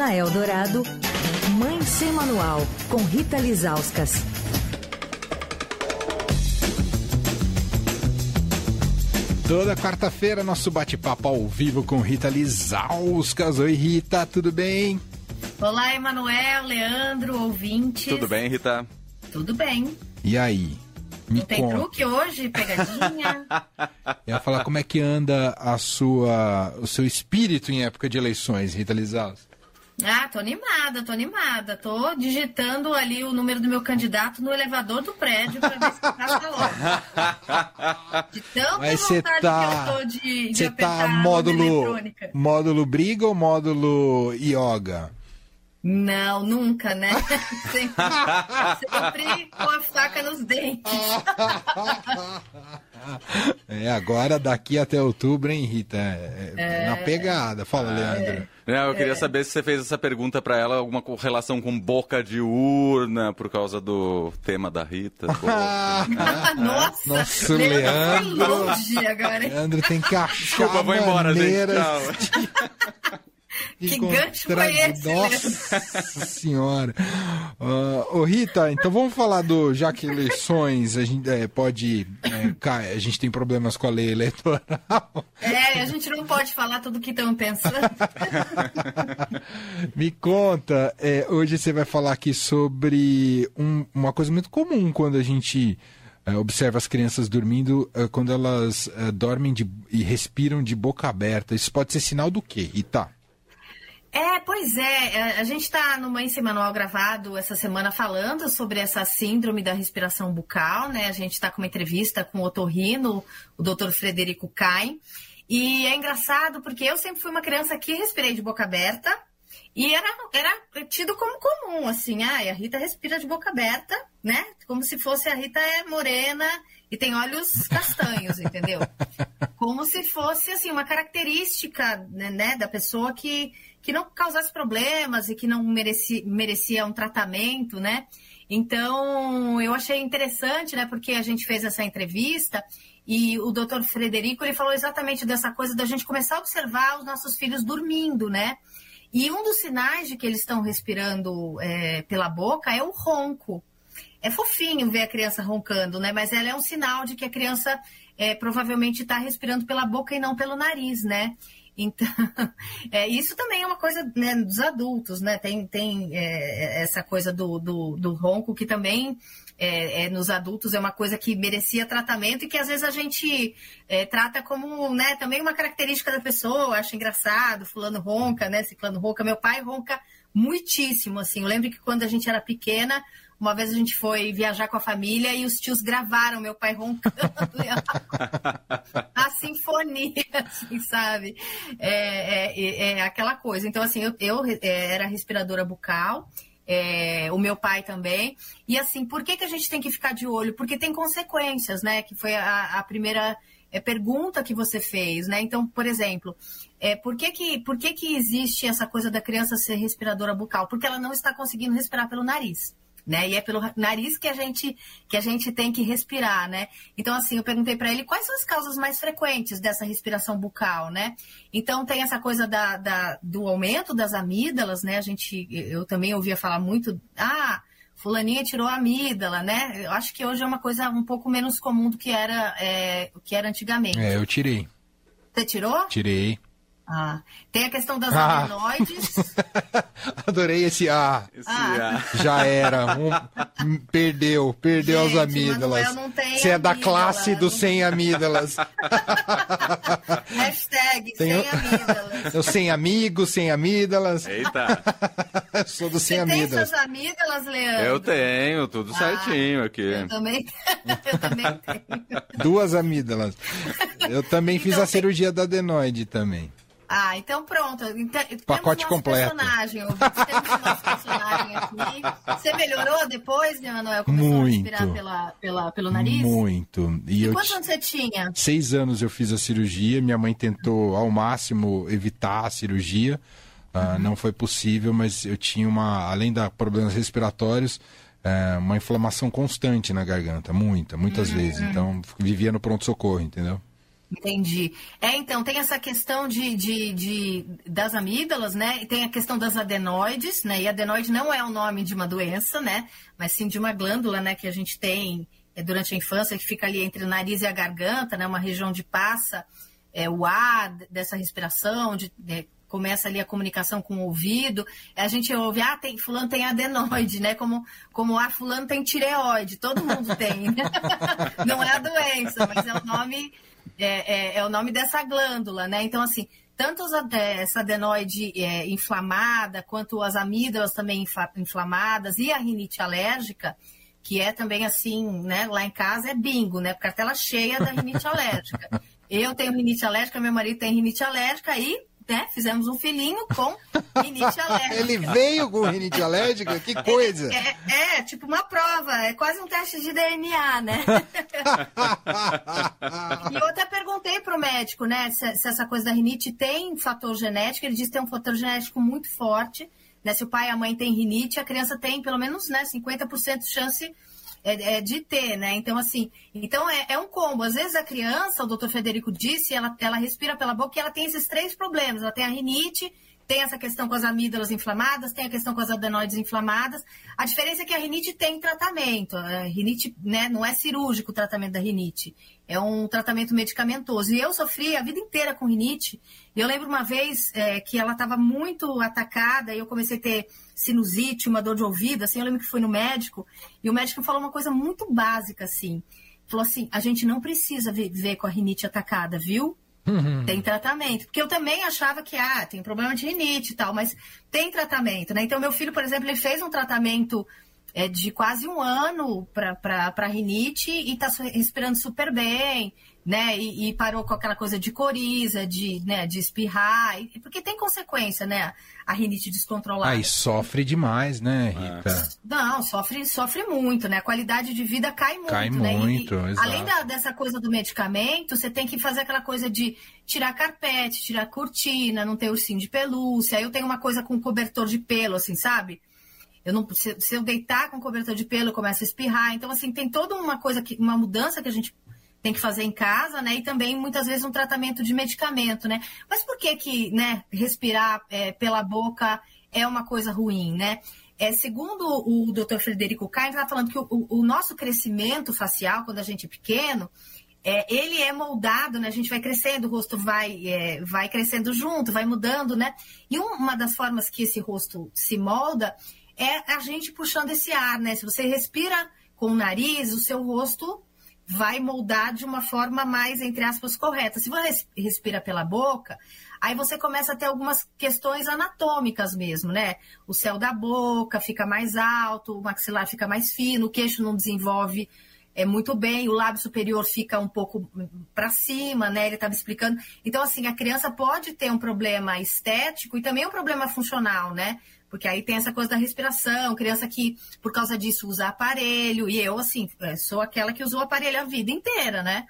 Na Eldorado, Mãe Sem Manual, com Rita Lizauskas. Toda quarta-feira, nosso bate-papo ao vivo com Rita Lizauskas. Oi, Rita, tudo bem? Olá, Emanuel, Leandro, ouvintes. Tudo bem, Rita? Tudo bem. E aí? Me Não tem conta. truque hoje? Pegadinha? Eu ia falar como é que anda a sua, o seu espírito em época de eleições, Rita Lizauskas. Ah, tô animada, tô animada. Tô digitando ali o número do meu candidato no elevador do prédio para ver se passa logo. De tanta Mas vontade tá, que eu tô de, de tá módulo, módulo briga ou módulo yoga? Não, nunca, né? Sempre, sempre com a faca nos dentes. É, agora daqui até outubro, hein, Rita? É, é, na pegada. Fala, Leandro. É, eu queria saber se você fez essa pergunta para ela, alguma relação com boca de urna, por causa do tema da Rita. Nossa, Nossa, Leandro. Leandro, Leandro tem que achar Desculpa, vou embora, gente. Tchau. Que gancho foi esse? Nossa senhora. Uh, ô Rita, então vamos falar do. Já que eleições, a gente é, pode. É, a gente tem problemas com a lei eleitoral. É, a gente não pode falar tudo o que estão pensando. Me conta, é, hoje você vai falar aqui sobre um, uma coisa muito comum quando a gente. É, observa as crianças dormindo é, quando elas é, dormem de, e respiram de boca aberta. Isso pode ser sinal do quê, Rita? É, pois é. é a gente está no Mãe Manual gravado essa semana falando sobre essa síndrome da respiração bucal, né? A gente está com uma entrevista com o otorrino, o doutor Frederico Caim. E é engraçado porque eu sempre fui uma criança que respirei de boca aberta e era, era tido como comum, assim, ah, a Rita respira de boca aberta, né? Como se fosse a Rita é morena e tem olhos castanhos, entendeu? Como se fosse, assim, uma característica né, né da pessoa que que não causasse problemas e que não merecia, merecia um tratamento, né? Então, eu achei interessante, né? Porque a gente fez essa entrevista e o doutor Frederico ele falou exatamente dessa coisa da gente começar a observar os nossos filhos dormindo, né? E um dos sinais de que eles estão respirando é, pela boca é o ronco. É fofinho ver a criança roncando, né? Mas ela é um sinal de que a criança é, provavelmente está respirando pela boca e não pelo nariz, né? Então, é, isso também é uma coisa né, dos adultos, né? Tem, tem é, essa coisa do, do, do, ronco que também é, é, nos adultos é uma coisa que merecia tratamento e que às vezes a gente é, trata como né, também uma característica da pessoa, acha engraçado, fulano ronca, né? Ciclano ronca. Meu pai ronca muitíssimo, assim. Eu lembro que quando a gente era pequena, uma vez a gente foi viajar com a família e os tios gravaram meu pai roncando. a sinfonia, assim, sabe? É, é, é, aquela coisa. Então, assim, eu, eu é, era respiradora bucal. É, o meu pai também. E assim, por que, que a gente tem que ficar de olho? Porque tem consequências, né? Que foi a, a primeira é, pergunta que você fez, né? Então, por exemplo, é, por, que, que, por que, que existe essa coisa da criança ser respiradora bucal? Porque ela não está conseguindo respirar pelo nariz né? E é pelo nariz que a gente que a gente tem que respirar, né? Então assim, eu perguntei para ele quais são as causas mais frequentes dessa respiração bucal, né? Então tem essa coisa da, da, do aumento das amígdalas, né? A gente eu também ouvia falar muito, ah, fulaninha tirou a amígdala, né? Eu acho que hoje é uma coisa um pouco menos comum do que era é, que era antigamente. É, eu tirei. Você tirou? Tirei. Ah, tem a questão das ah. adenoides. Adorei esse A. Esse ah. Já era. Um, perdeu, perdeu Gente, as amígdalas. Você é da classe dos sem amígdalas. Hashtag tem sem amígdalas. Eu sem amigos, sem amígdalas. Eita. Eu sou do sem amígdalas. Você tem suas amígdalas, Leandro? Eu tenho, tudo ah, certinho aqui. Eu também, eu também tenho. Duas amígdalas. Eu também fiz então, a cirurgia da adenoide também. Ah, então pronto. Então, Pacote completo. Personagem, temos nosso personagem aqui. Você melhorou depois, né, Manuel? Começou Muito. a respirar pela, pela, pelo nariz? Muito. E, e quantos anos você tinha? Seis anos eu fiz a cirurgia. Minha mãe tentou ao máximo evitar a cirurgia. Uh, Não foi possível, mas eu tinha uma, além da problemas respiratórios, uh, uma inflamação constante na garganta, muita, muitas uhum. vezes. Então vivia no pronto socorro, entendeu? Entendi. É, então, tem essa questão de, de, de, das amígdalas, né? E tem a questão das adenoides, né? E adenoide não é o nome de uma doença, né? Mas sim de uma glândula, né? Que a gente tem é, durante a infância, que fica ali entre o nariz e a garganta, né? Uma região de passa é, o ar dessa respiração, de, começa ali a comunicação com o ouvido, a gente ouve, ah, tem, fulano tem adenoide, né? Como, como ah, fulano tem tireoide, todo mundo tem. Né? Não é a doença, mas é o nome é, é, é, o nome dessa glândula, né? Então, assim, tanto essa adenoide é, inflamada, quanto as amígdalas também inflamadas e a rinite alérgica, que é também assim, né? Lá em casa é bingo, né? Cartela cheia da rinite alérgica. Eu tenho rinite alérgica, meu marido tem rinite alérgica e né, fizemos um filhinho com rinite alérgica. Ele veio com rinite alérgica? Que coisa! É, é, é, tipo uma prova, é quase um teste de DNA, né? e eu até perguntei pro médico, né, se, se, essa coisa da rinite tem fator genético. Ele disse que tem um fator genético muito forte. Né? Se o pai e a mãe têm rinite, a criança tem pelo menos né, 50% de chance é, é, de ter, né? Então, assim, então é, é, um combo. Às vezes a criança, o doutor Federico disse, ela, ela respira pela boca e ela tem esses três problemas. Ela tem a rinite, tem essa questão com as amígdalas inflamadas, tem a questão com as adenoides inflamadas. A diferença é que a rinite tem tratamento. A rinite né, não é cirúrgico o tratamento da rinite, é um tratamento medicamentoso. E eu sofri a vida inteira com rinite. E eu lembro uma vez é, que ela estava muito atacada e eu comecei a ter sinusite, uma dor de ouvido. Assim, eu lembro que fui no médico e o médico falou uma coisa muito básica assim. Falou assim: a gente não precisa viver com a rinite atacada, viu? Uhum. Tem tratamento. Porque eu também achava que, ah, tem problema de rinite e tal, mas tem tratamento, né? Então, meu filho, por exemplo, ele fez um tratamento é, de quase um ano para rinite e está respirando super bem né? E, e, parou com aquela coisa de coriza, de, né, de espirrar, e, porque tem consequência, né? A rinite descontrolada. Aí sofre demais, né, Rita? É. Não, sofre, sofre muito, né? A qualidade de vida cai muito, cai né? muito, e, além da, dessa coisa do medicamento, você tem que fazer aquela coisa de tirar carpete, tirar cortina, não ter ursinho de pelúcia. Aí eu tenho uma coisa com cobertor de pelo, assim, sabe? Eu não, se, se eu deitar com cobertor de pelo, eu começo a espirrar. Então, assim, tem toda uma coisa, que, uma mudança que a gente tem que fazer em casa, né? E também muitas vezes um tratamento de medicamento, né? Mas por que que, né, respirar é, pela boca é uma coisa ruim, né? É, segundo o Dr. Frederico Caim, está falando que o, o, nosso crescimento facial, quando a gente é pequeno, é, ele é moldado, né? A gente vai crescendo, o rosto vai, é, vai crescendo junto, vai mudando, né? E uma das formas que esse rosto se molda é a gente puxando esse ar, né? Se você respira com o nariz, o seu rosto vai moldar de uma forma mais, entre aspas, correta. Se você respira pela boca, aí você começa a ter algumas questões anatômicas mesmo, né? O céu da boca fica mais alto, o maxilar fica mais fino, o queixo não desenvolve é muito bem, o lábio superior fica um pouco para cima, né? Ele estava explicando. Então, assim, a criança pode ter um problema estético e também um problema funcional, né? Porque aí tem essa coisa da respiração, criança que, por causa disso, usa aparelho. E eu, assim, é, sou aquela que usou aparelho a vida inteira, né?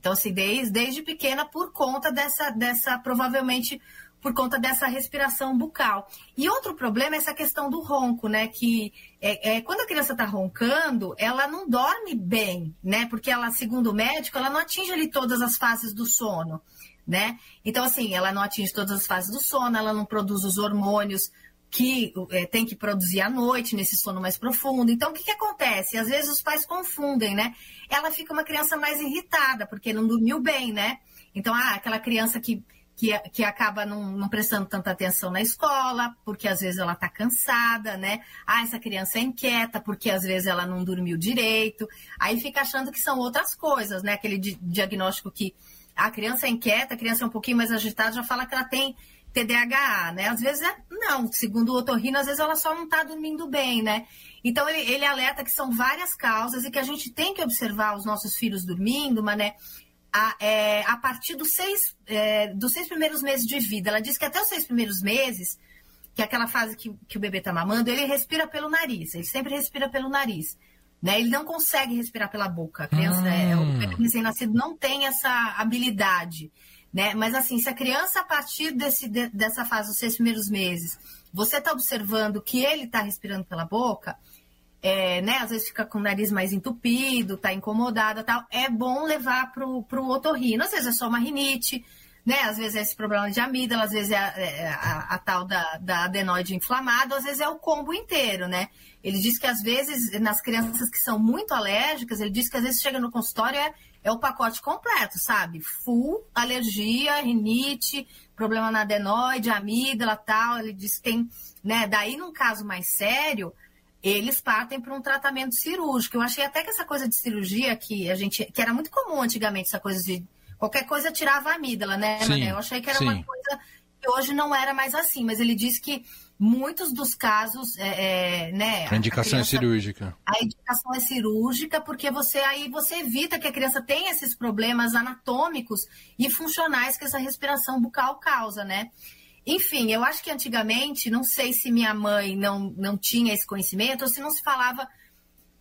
Então, assim, desde, desde pequena, por conta dessa, dessa, provavelmente, por conta dessa respiração bucal. E outro problema é essa questão do ronco, né? Que é, é quando a criança está roncando, ela não dorme bem, né? Porque ela, segundo o médico, ela não atinge ali todas as fases do sono, né? Então, assim, ela não atinge todas as fases do sono, ela não produz os hormônios que é, tem que produzir à noite, nesse sono mais profundo. Então, o que, que acontece? Às vezes os pais confundem, né? Ela fica uma criança mais irritada, porque não dormiu bem, né? Então, ah, aquela criança que, que, que acaba não, não prestando tanta atenção na escola, porque às vezes ela está cansada, né? Ah, essa criança é inquieta, porque às vezes ela não dormiu direito. Aí fica achando que são outras coisas, né? Aquele diagnóstico que a criança é inquieta, a criança é um pouquinho mais agitada, já fala que ela tem TDAH, né? Às vezes é, não, segundo o otorrino, às vezes ela só não está dormindo bem, né? Então ele, ele alerta que são várias causas e que a gente tem que observar os nossos filhos dormindo, mas, né? A, é, a partir dos seis, é, dos seis primeiros meses de vida. Ela diz que até os seis primeiros meses, que é aquela fase que, que o bebê está mamando, ele respira pelo nariz, ele sempre respira pelo nariz. Né? Ele não consegue respirar pela boca. A criança, hum. é, o recém-nascido não tem essa habilidade. Né? Mas assim, se a criança, a partir desse, de, dessa fase, dos seis primeiros meses, você está observando que ele está respirando pela boca, é, né, às vezes fica com o nariz mais entupido, tá incomodada tal, é bom levar pro, pro otorrino. Às vezes é só uma rinite, né? Às vezes é esse problema de amígdala, às vezes é a, é a, a tal da, da adenoide inflamada, às vezes é o combo inteiro, né? Ele diz que às vezes, nas crianças que são muito alérgicas, ele diz que às vezes chega no consultório é, é o pacote completo, sabe? Full, alergia, rinite, problema na adenoide, amígdala tal. Ele diz que tem, né? Daí, num caso mais sério, eles partem para um tratamento cirúrgico. Eu achei até que essa coisa de cirurgia que a gente, que era muito comum antigamente, essa coisa de qualquer coisa tirava a amígdala, né, sim, Mané? Eu achei que era sim. uma coisa que hoje não era mais assim, mas ele disse que muitos dos casos, é, é, né? A indicação a criança, é cirúrgica. A indicação é cirúrgica porque você aí você evita que a criança tenha esses problemas anatômicos e funcionais que essa respiração bucal causa, né? Enfim, eu acho que antigamente, não sei se minha mãe não, não tinha esse conhecimento ou se não se falava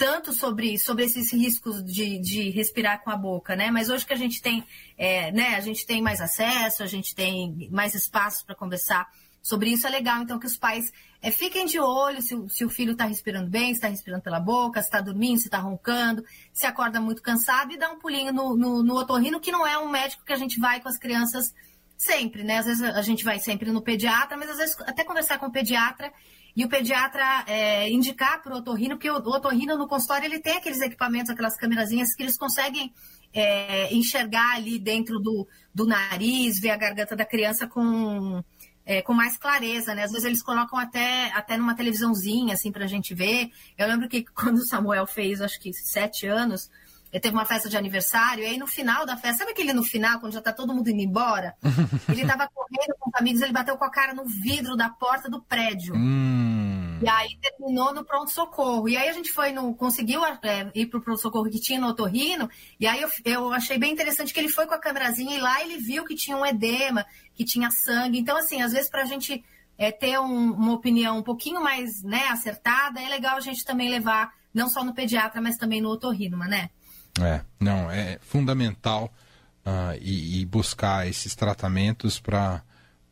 tanto sobre, sobre esses riscos de, de respirar com a boca, né? Mas hoje que a gente tem, é, né, a gente tem mais acesso, a gente tem mais espaços para conversar sobre isso, é legal, então, que os pais é, fiquem de olho se, se o filho está respirando bem, se está respirando pela boca, se está dormindo, se está roncando, se acorda muito cansado e dá um pulinho no, no, no otorrino, que não é um médico que a gente vai com as crianças Sempre, né? Às vezes a gente vai sempre no pediatra, mas às vezes até conversar com o pediatra e o pediatra é, indicar para o otorrino, porque o, otorrino no consultório ele tem aqueles equipamentos, aquelas câmerazinhas que eles conseguem é, enxergar ali dentro do, do nariz, ver a garganta da criança com, é, com mais clareza, né? Às vezes eles colocam até, até numa televisãozinha, assim, para a gente ver. Eu lembro que quando o Samuel fez, acho que sete anos, ele teve uma festa de aniversário, e aí no final da festa, sabe aquele no final, quando já tá todo mundo indo embora? ele tava correndo com os amigos, ele bateu com a cara no vidro da porta do prédio. Hum. E aí terminou no pronto-socorro. E aí a gente foi no. conseguiu é, ir pro pronto-socorro que tinha no otorrino, e aí eu, eu achei bem interessante que ele foi com a câmerazinha e lá ele viu que tinha um edema, que tinha sangue. Então, assim, às vezes pra gente é, ter um, uma opinião um pouquinho mais né, acertada, é legal a gente também levar, não só no pediatra, mas também no otorrino, né? É, não, é fundamental uh, e, e, buscar esses tratamentos para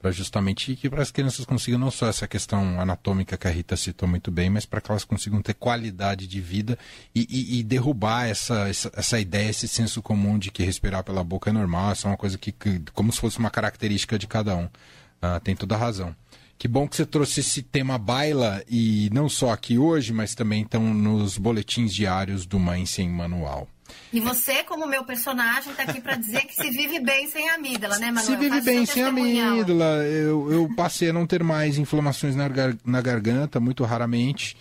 justamente que para as crianças consigam não só essa questão anatômica que a Rita citou muito bem, mas para que elas consigam ter qualidade de vida e, e, e derrubar essa, essa, essa, ideia, esse senso comum de que respirar pela boca é normal, essa é uma coisa que, que como se fosse uma característica de cada um. Uh, tem toda a razão. Que bom que você trouxe esse tema baila e não só aqui hoje, mas também estão nos boletins diários do Mãe Sem Manual. E você, como meu personagem, está aqui para dizer que se vive bem sem amígdala, né, Manuel? Se vive bem sem amígdala. Eu, eu passei a não ter mais inflamações na, gar na garganta, muito raramente.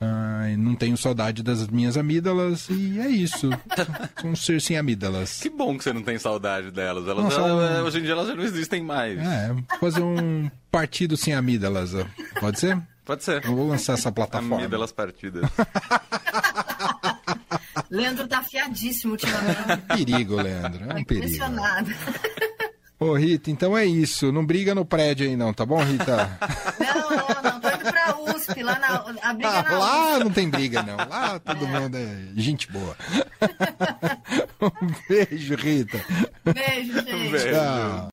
Uh, não tenho saudade das minhas amígdalas e é isso. Sou um ser sem amígdalas. Que bom que você não tem saudade delas. Elas, Nossa, elas, hoje em dia elas já não existem mais. É, fazer um partido sem amígdalas. Pode ser? Pode ser. Eu vou lançar essa plataforma. Amígdalas partidas. Leandro tá afiadíssimo ultimamente. perigo, Leandro. É um perigo. Impressionado. Ô, Rita, então é isso. Não briga no prédio aí, não, tá bom, Rita? Não, não, não. Tô indo pra USP, lá na. A briga ah, na lá USP. não tem briga, não. Lá todo é. mundo é gente boa. um beijo, Rita. Beijo, gente. Tchau.